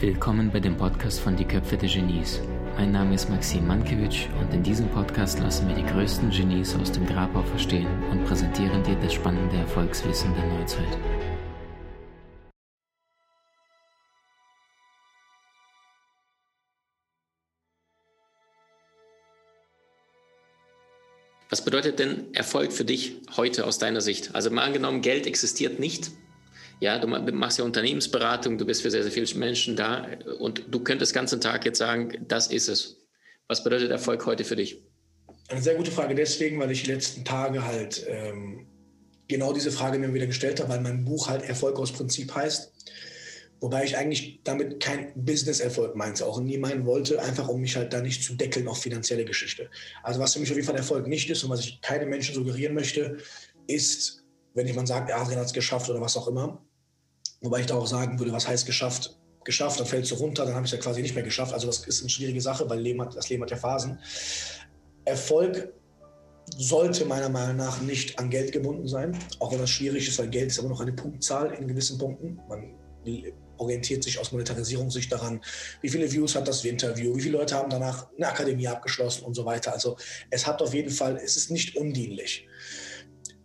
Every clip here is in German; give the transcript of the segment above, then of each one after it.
Willkommen bei dem Podcast von Die Köpfe der Genies. Mein Name ist Maxim Mankewitsch und in diesem Podcast lassen wir die größten Genies aus dem Grabau verstehen und präsentieren dir das spannende Erfolgswissen der Neuzeit. Was bedeutet denn Erfolg für dich heute aus deiner Sicht? Also mal angenommen, Geld existiert nicht, ja, du machst ja Unternehmensberatung, du bist für sehr, sehr viele Menschen da und du könntest den ganzen Tag jetzt sagen, das ist es. Was bedeutet Erfolg heute für dich? Eine sehr gute Frage deswegen, weil ich die letzten Tage halt ähm, genau diese Frage mir wieder gestellt habe, weil mein Buch halt Erfolg aus Prinzip heißt. Wobei ich eigentlich damit kein Business-Erfolg meinte, auch nie meinen wollte, einfach um mich halt da nicht zu deckeln auf finanzielle Geschichte. Also was für mich auf jeden Fall Erfolg nicht ist und was ich keine Menschen suggerieren möchte, ist, wenn jemand sagt, Adrian hat es geschafft oder was auch immer, Wobei ich da auch sagen würde, was heißt geschafft? Geschafft, dann fällst du runter, dann habe ich es ja quasi nicht mehr geschafft. Also das ist eine schwierige Sache, weil Leben hat, das Leben hat ja Phasen. Erfolg sollte meiner Meinung nach nicht an Geld gebunden sein, auch wenn das schwierig ist, weil Geld ist aber noch eine Punktzahl in gewissen Punkten. Man orientiert sich aus Monetarisierungssicht daran, wie viele Views hat das Interview, wie viele Leute haben danach eine Akademie abgeschlossen und so weiter. Also es hat auf jeden Fall, es ist nicht undienlich.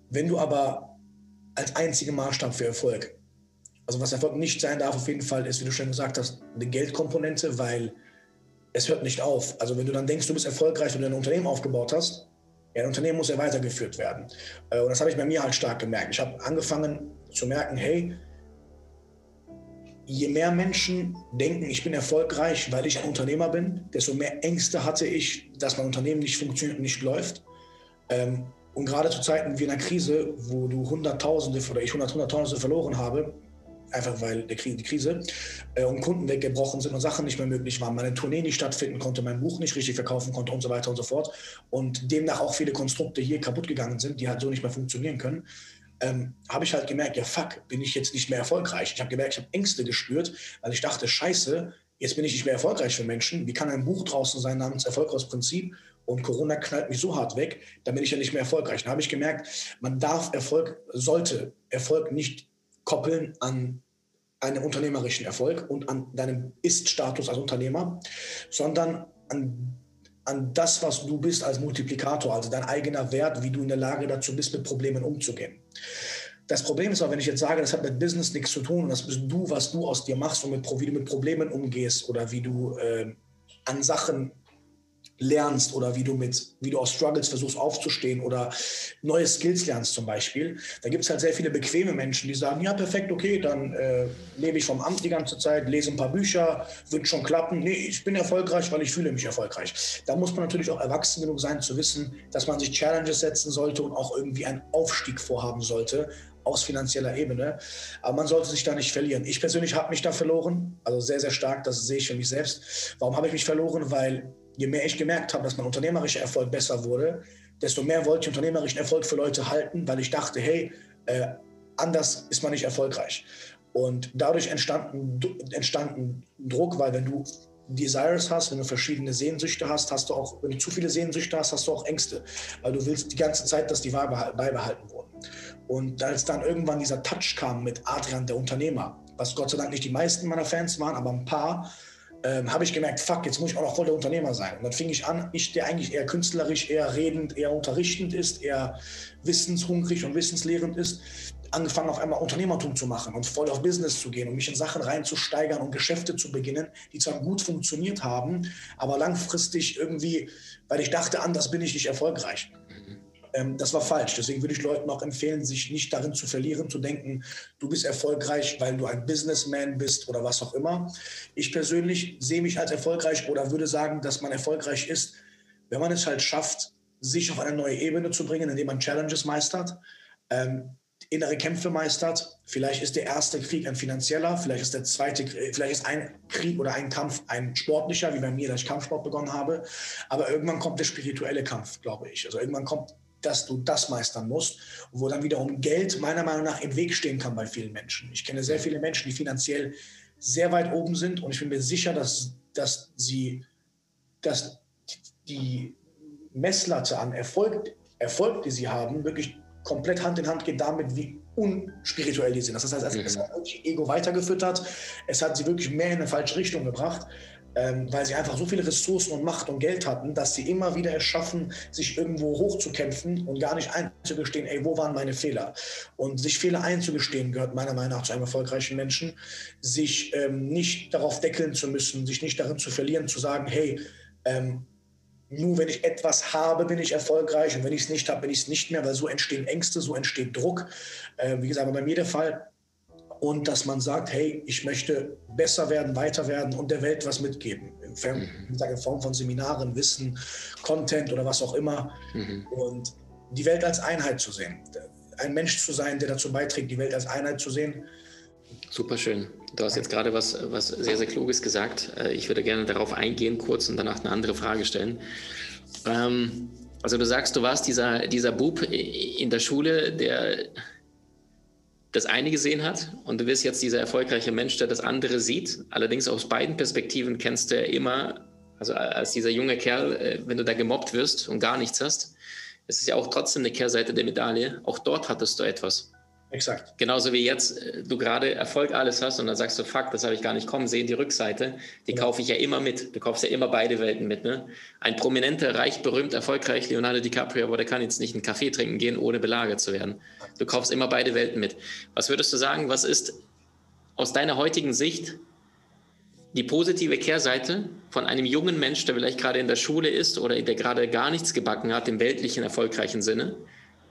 Wenn du aber als einziger Maßstab für Erfolg also was Erfolg nicht sein darf auf jeden Fall ist, wie du schon gesagt hast, eine Geldkomponente, weil es hört nicht auf. Also wenn du dann denkst, du bist erfolgreich, wenn du ein Unternehmen aufgebaut hast, ja, ein Unternehmen muss ja weitergeführt werden. Äh, und das habe ich bei mir halt stark gemerkt. Ich habe angefangen zu merken, hey, je mehr Menschen denken, ich bin erfolgreich, weil ich ein Unternehmer bin, desto mehr Ängste hatte ich, dass mein Unternehmen nicht funktioniert und nicht läuft. Ähm, und gerade zu Zeiten wie in einer Krise, wo du Hunderttausende oder ich Hunderttausende verloren habe, einfach weil der Krieg, die Krise äh, und Kunden weggebrochen sind und Sachen nicht mehr möglich waren, meine Tournee nicht stattfinden konnte, mein Buch nicht richtig verkaufen konnte und so weiter und so fort und demnach auch viele Konstrukte hier kaputt gegangen sind, die halt so nicht mehr funktionieren können, ähm, habe ich halt gemerkt, ja fuck, bin ich jetzt nicht mehr erfolgreich. Ich habe gemerkt, ich habe Ängste gespürt, weil ich dachte, scheiße, jetzt bin ich nicht mehr erfolgreich für Menschen. Wie kann ein Buch draußen sein namens Erfolg aus Prinzip? Und Corona knallt mich so hart weg, dann bin ich ja nicht mehr erfolgreich. Dann habe ich gemerkt, man darf Erfolg, sollte Erfolg nicht koppeln an einen unternehmerischen Erfolg und an deinem Ist-Status als Unternehmer, sondern an, an das, was du bist als Multiplikator, also dein eigener Wert, wie du in der Lage dazu bist, mit Problemen umzugehen. Das Problem ist auch, wenn ich jetzt sage, das hat mit Business nichts zu tun das bist du, was du aus dir machst und mit, wie du mit Problemen umgehst oder wie du äh, an Sachen lernst oder wie du mit, wie du aus Struggles versuchst aufzustehen oder neue Skills lernst zum Beispiel. Da gibt es halt sehr viele bequeme Menschen, die sagen, ja perfekt, okay, dann äh, lebe ich vom Amt die ganze Zeit, lese ein paar Bücher, wird schon klappen. Nee, ich bin erfolgreich, weil ich fühle mich erfolgreich. Da muss man natürlich auch erwachsen genug sein zu wissen, dass man sich Challenges setzen sollte und auch irgendwie einen Aufstieg vorhaben sollte aus finanzieller Ebene. Aber man sollte sich da nicht verlieren. Ich persönlich habe mich da verloren, also sehr, sehr stark, das sehe ich für mich selbst. Warum habe ich mich verloren? Weil je mehr ich gemerkt habe, dass mein unternehmerischer Erfolg besser wurde, desto mehr wollte ich unternehmerischen Erfolg für Leute halten, weil ich dachte, hey, äh, anders ist man nicht erfolgreich. Und dadurch entstand ein, entstand ein Druck, weil wenn du Desires hast, wenn du verschiedene Sehnsüchte hast, hast du auch, wenn du zu viele Sehnsüchte hast, hast du auch Ängste, weil du willst die ganze Zeit, dass die beibehalten wurden. Und als dann irgendwann dieser Touch kam mit Adrian, der Unternehmer, was Gott sei Dank nicht die meisten meiner Fans waren, aber ein paar, ähm, habe ich gemerkt, fuck, jetzt muss ich auch noch voll der Unternehmer sein. Und dann fing ich an, ich, der eigentlich eher künstlerisch, eher redend, eher unterrichtend ist, eher wissenshungrig und wissenslehrend ist, angefangen auf einmal Unternehmertum zu machen und voll auf Business zu gehen und mich in Sachen reinzusteigern und Geschäfte zu beginnen, die zwar gut funktioniert haben, aber langfristig irgendwie, weil ich dachte, anders bin ich nicht erfolgreich. Ähm, das war falsch. Deswegen würde ich Leuten auch empfehlen, sich nicht darin zu verlieren, zu denken, du bist erfolgreich, weil du ein Businessman bist oder was auch immer. Ich persönlich sehe mich als erfolgreich oder würde sagen, dass man erfolgreich ist, wenn man es halt schafft, sich auf eine neue Ebene zu bringen, indem man Challenges meistert. Ähm, innere Kämpfe meistert. Vielleicht ist der erste Krieg ein finanzieller, vielleicht ist der zweite, vielleicht ist ein Krieg oder ein Kampf ein sportlicher, wie bei mir, da ich Kampfsport begonnen habe. Aber irgendwann kommt der spirituelle Kampf, glaube ich. Also irgendwann kommt dass du das meistern musst, wo dann wiederum Geld meiner Meinung nach im Weg stehen kann bei vielen Menschen. Ich kenne sehr viele Menschen, die finanziell sehr weit oben sind und ich bin mir sicher, dass, dass sie, dass die Messlatte an Erfolg, Erfolg, die sie haben, wirklich komplett Hand in Hand geht damit, wie unspirituell die sind. Das heißt, also, mhm. es hat wirklich Ego weitergefüttert, es hat sie wirklich mehr in eine falsche Richtung gebracht ähm, weil sie einfach so viele Ressourcen und Macht und Geld hatten, dass sie immer wieder es schaffen, sich irgendwo hochzukämpfen und gar nicht einzugestehen, ey, wo waren meine Fehler? Und sich Fehler einzugestehen gehört meiner Meinung nach zu einem erfolgreichen Menschen, sich ähm, nicht darauf deckeln zu müssen, sich nicht darin zu verlieren, zu sagen, hey, ähm, nur wenn ich etwas habe, bin ich erfolgreich und wenn ich es nicht habe, bin ich es nicht mehr, weil so entstehen Ängste, so entsteht Druck. Äh, wie gesagt, bei mir der Fall, und dass man sagt, hey, ich möchte besser werden, weiter werden und der Welt was mitgeben. In, Form, mhm. in Form von Seminaren, Wissen, Content oder was auch immer. Mhm. Und die Welt als Einheit zu sehen. Ein Mensch zu sein, der dazu beiträgt, die Welt als Einheit zu sehen. Super schön. Du hast jetzt gerade was, was sehr, sehr Kluges gesagt. Äh, ich würde gerne darauf eingehen kurz und danach eine andere Frage stellen. Ähm, also du sagst, du warst dieser, dieser Bub in der Schule, der das eine gesehen hat und du bist jetzt dieser erfolgreiche Mensch, der das andere sieht. Allerdings aus beiden Perspektiven kennst du ja immer, also als dieser junge Kerl, äh, wenn du da gemobbt wirst und gar nichts hast, es ist ja auch trotzdem eine Kehrseite der Medaille. Auch dort hattest du etwas. Exakt. Genauso wie jetzt äh, du gerade Erfolg alles hast und dann sagst du, fuck, das habe ich gar nicht kommen sehen, die Rückseite, die ja. kaufe ich ja immer mit. Du kaufst ja immer beide Welten mit. Ne? Ein prominenter, reich, berühmt, erfolgreich Leonardo DiCaprio, aber der kann jetzt nicht einen Kaffee trinken gehen, ohne belagert zu werden. Du kaufst immer beide Welten mit. Was würdest du sagen, was ist aus deiner heutigen Sicht die positive Kehrseite von einem jungen Mensch, der vielleicht gerade in der Schule ist oder der gerade gar nichts gebacken hat im weltlichen, erfolgreichen Sinne?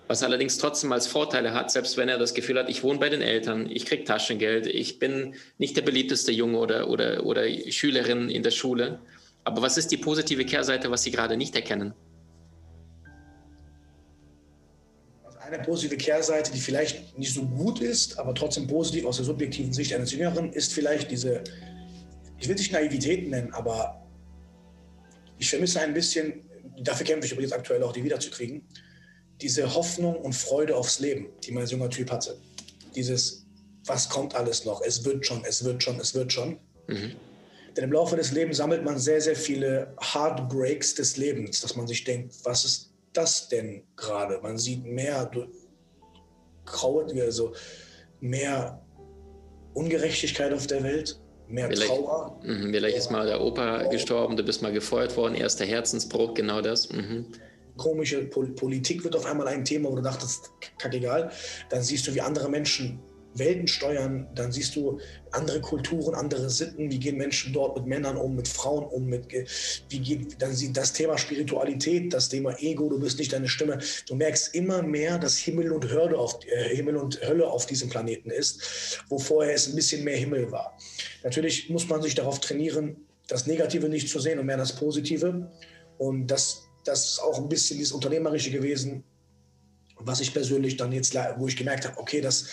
Was allerdings trotzdem als Vorteile hat, selbst wenn er das Gefühl hat, ich wohne bei den Eltern, ich kriege Taschengeld, ich bin nicht der beliebteste Junge oder, oder, oder Schülerin in der Schule. Aber was ist die positive Kehrseite, was Sie gerade nicht erkennen? Eine positive Kehrseite, die vielleicht nicht so gut ist, aber trotzdem positiv aus der subjektiven Sicht eines Jüngeren, ist vielleicht diese, ich will es nicht Naivität nennen, aber ich vermisse ein bisschen, dafür kämpfe ich übrigens aktuell auch, die wiederzukriegen, diese Hoffnung und Freude aufs Leben, die mein junger Typ hatte. Dieses, was kommt alles noch? Es wird schon, es wird schon, es wird schon. Mhm. Denn im Laufe des Lebens sammelt man sehr, sehr viele Heartbreaks des Lebens, dass man sich denkt, was ist das denn gerade? Man sieht mehr graue, also mehr Ungerechtigkeit auf der Welt, mehr vielleicht, Trauer. Mh, vielleicht ist mal der Opa gestorben, du bist mal gefeuert worden, erster Herzensbruch, genau das. Mhm komische Politik wird auf einmal ein Thema, wo du dachtest, kackegal. Dann siehst du, wie andere Menschen Welten steuern, dann siehst du andere Kulturen, andere Sitten, wie gehen Menschen dort mit Männern um, mit Frauen um, mit, wie geht, dann sieht das Thema Spiritualität, das Thema Ego, du bist nicht deine Stimme. Du merkst immer mehr, dass Himmel und, Hürde auf, äh, Himmel und Hölle auf diesem Planeten ist, wo vorher es ein bisschen mehr Himmel war. Natürlich muss man sich darauf trainieren, das Negative nicht zu sehen und mehr das Positive. Und das das ist auch ein bisschen dieses Unternehmerische gewesen, was ich persönlich dann jetzt, wo ich gemerkt habe, okay, das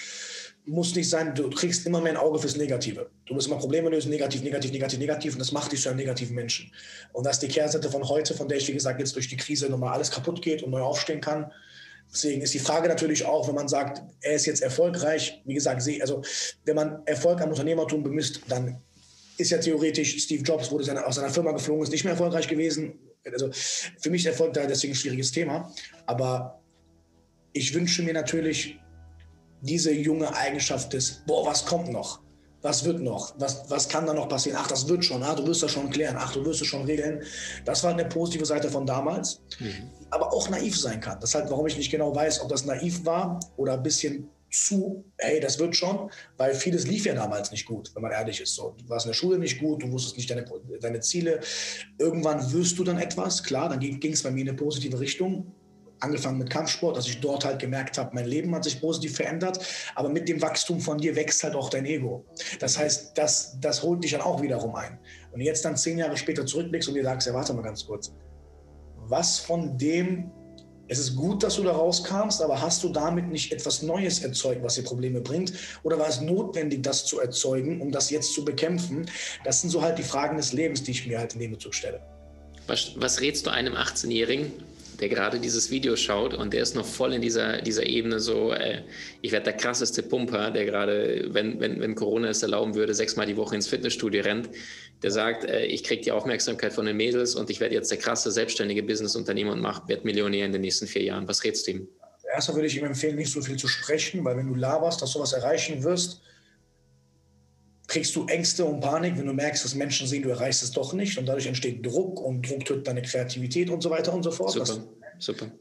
muss nicht sein, du kriegst immer mehr ein Auge fürs Negative. Du musst immer Probleme lösen, negativ, negativ, negativ, negativ und das macht dich zu einem negativen Menschen. Und das ist die Kehrseite von heute, von der ich, wie gesagt, jetzt durch die Krise nochmal alles kaputt geht und neu aufstehen kann. Deswegen ist die Frage natürlich auch, wenn man sagt, er ist jetzt erfolgreich, wie gesagt, also wenn man Erfolg am Unternehmertum bemisst, dann ist ja theoretisch Steve Jobs, wurde aus seiner Firma geflogen, ist nicht mehr erfolgreich gewesen, also für mich ist Erfolg da deswegen ein schwieriges Thema. Aber ich wünsche mir natürlich diese junge Eigenschaft des, boah, was kommt noch? Was wird noch? Was, was kann da noch passieren? Ach, das wird schon. Ah, du wirst das schon klären. Ach, du wirst es schon regeln. Das war eine positive Seite von damals. Mhm. Aber auch naiv sein kann. Das ist halt, warum ich nicht genau weiß, ob das naiv war oder ein bisschen zu, hey, das wird schon, weil vieles lief ja damals nicht gut, wenn man ehrlich ist. So, du warst in der Schule nicht gut, du wusstest nicht deine, deine Ziele. Irgendwann wirst du dann etwas, klar, dann ging es bei mir in eine positive Richtung. Angefangen mit Kampfsport, dass ich dort halt gemerkt habe, mein Leben hat sich positiv verändert, aber mit dem Wachstum von dir wächst halt auch dein Ego. Das heißt, das, das holt dich dann auch wiederum ein. Und jetzt dann zehn Jahre später zurückblickst und dir sagst, ja, warte mal ganz kurz, was von dem es ist gut, dass du da rauskamst, aber hast du damit nicht etwas Neues erzeugt, was dir Probleme bringt? Oder war es notwendig, das zu erzeugen, um das jetzt zu bekämpfen? Das sind so halt die Fragen des Lebens, die ich mir halt in dem Bezug stelle. Was, was rätst du einem 18-Jährigen, der gerade dieses Video schaut und der ist noch voll in dieser, dieser Ebene so, äh, ich werde der krasseste Pumper, der gerade, wenn, wenn, wenn Corona es erlauben würde, sechsmal die Woche ins Fitnessstudio rennt, der sagt, äh, ich kriege die Aufmerksamkeit von den Mädels und ich werde jetzt der krasse selbstständige Businessunternehmer und werde Millionär in den nächsten vier Jahren. Was rätst du ihm? Erstmal würde ich ihm empfehlen, nicht so viel zu sprechen, weil wenn du laberst, dass du was erreichen wirst, kriegst du Ängste und Panik, wenn du merkst, dass Menschen sehen, du erreichst es doch nicht und dadurch entsteht Druck und Druck tötet deine Kreativität und so weiter und so fort. Super, das, super.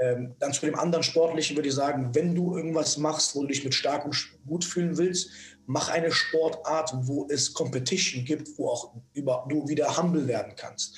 Ähm, dann zu dem anderen Sportlichen würde ich sagen, wenn du irgendwas machst, wo du dich mit stark und gut fühlen willst, mach eine Sportart, wo es Competition gibt, wo auch über, du wieder humble werden kannst.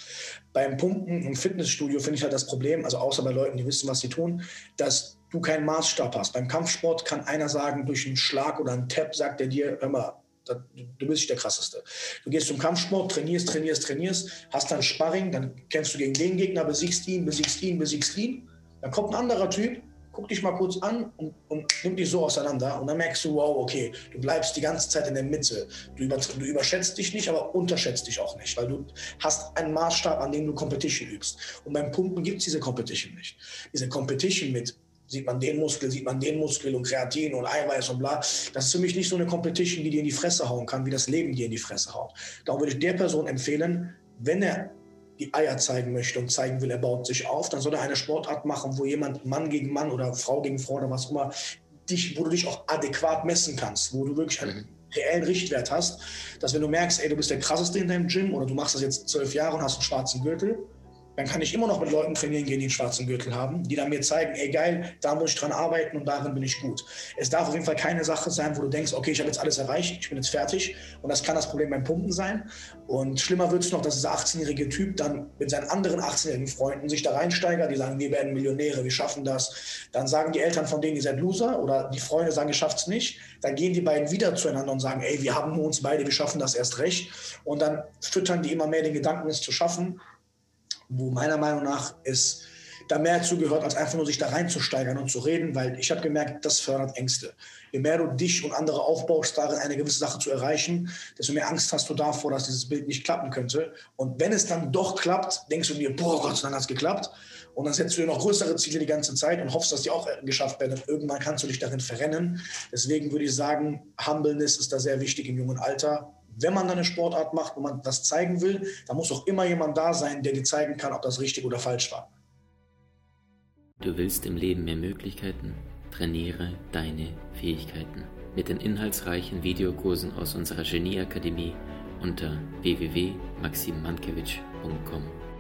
Beim Pumpen im Fitnessstudio finde ich halt das Problem, also außer bei Leuten, die wissen, was sie tun, dass du keinen Maßstab hast. Beim Kampfsport kann einer sagen, durch einen Schlag oder einen Tap sagt er dir, hör mal, du bist nicht der Krasseste. Du gehst zum Kampfsport, trainierst, trainierst, trainierst, hast dann Sparring, dann kämpfst du gegen den Gegner, besiegst ihn, besiegst ihn, besiegst ihn. Dann kommt ein anderer Typ, guck dich mal kurz an und, und nimm dich so auseinander und dann merkst du, wow, okay, du bleibst die ganze Zeit in der Mitte. Du, über, du überschätzt dich nicht, aber unterschätzt dich auch nicht, weil du hast einen Maßstab, an dem du Competition übst. Und beim Pumpen gibt es diese Competition nicht. Diese Competition mit sieht man den Muskel, sieht man den Muskel und Kreatin und Eiweiß und bla. Das ist für mich nicht so eine Competition, die dir in die Fresse hauen kann, wie das Leben dir in die Fresse haut. Darum würde ich der Person empfehlen, wenn er die Eier zeigen möchte und zeigen will, er baut sich auf, dann soll er eine Sportart machen, wo jemand Mann gegen Mann oder Frau gegen Frau oder was auch immer, dich, wo du dich auch adäquat messen kannst, wo du wirklich einen mhm. reellen Richtwert hast, dass wenn du merkst, ey, du bist der krasseste in deinem Gym oder du machst das jetzt zwölf Jahre und hast einen schwarzen Gürtel, dann kann ich immer noch mit Leuten trainieren gehen, die einen schwarzen Gürtel haben, die dann mir zeigen, ey geil, da muss ich dran arbeiten und darin bin ich gut. Es darf auf jeden Fall keine Sache sein, wo du denkst, okay, ich habe jetzt alles erreicht, ich bin jetzt fertig und das kann das Problem beim Pumpen sein. Und schlimmer wird es noch, dass dieser 18-jährige Typ dann mit seinen anderen 18-jährigen Freunden sich da reinsteigert, die sagen, wir werden Millionäre, wir schaffen das. Dann sagen die Eltern von denen, ihr seid Loser oder die Freunde sagen, ihr schafft es nicht. Dann gehen die beiden wieder zueinander und sagen, ey, wir haben nur uns beide, wir schaffen das erst recht. Und dann füttern die immer mehr den Gedanken, es zu schaffen wo meiner Meinung nach es da mehr zugehört, als einfach nur sich da reinzusteigern und zu reden, weil ich habe gemerkt, das fördert Ängste. Je mehr du dich und andere aufbaust, darin eine gewisse Sache zu erreichen, desto mehr Angst hast du davor, dass dieses Bild nicht klappen könnte. Und wenn es dann doch klappt, denkst du dir, boah, Gott sei Dank hat es geklappt. Und dann setzt du dir noch größere Ziele die ganze Zeit und hoffst, dass die auch geschafft werden. Und irgendwann kannst du dich darin verrennen. Deswegen würde ich sagen, Humbleness ist da sehr wichtig im jungen Alter wenn man dann eine Sportart macht, wo man das zeigen will, dann muss auch immer jemand da sein, der dir zeigen kann, ob das richtig oder falsch war. Du willst im Leben mehr Möglichkeiten? Trainiere deine Fähigkeiten mit den inhaltsreichen Videokursen aus unserer Genieakademie unter www.maximmankiewicz.com.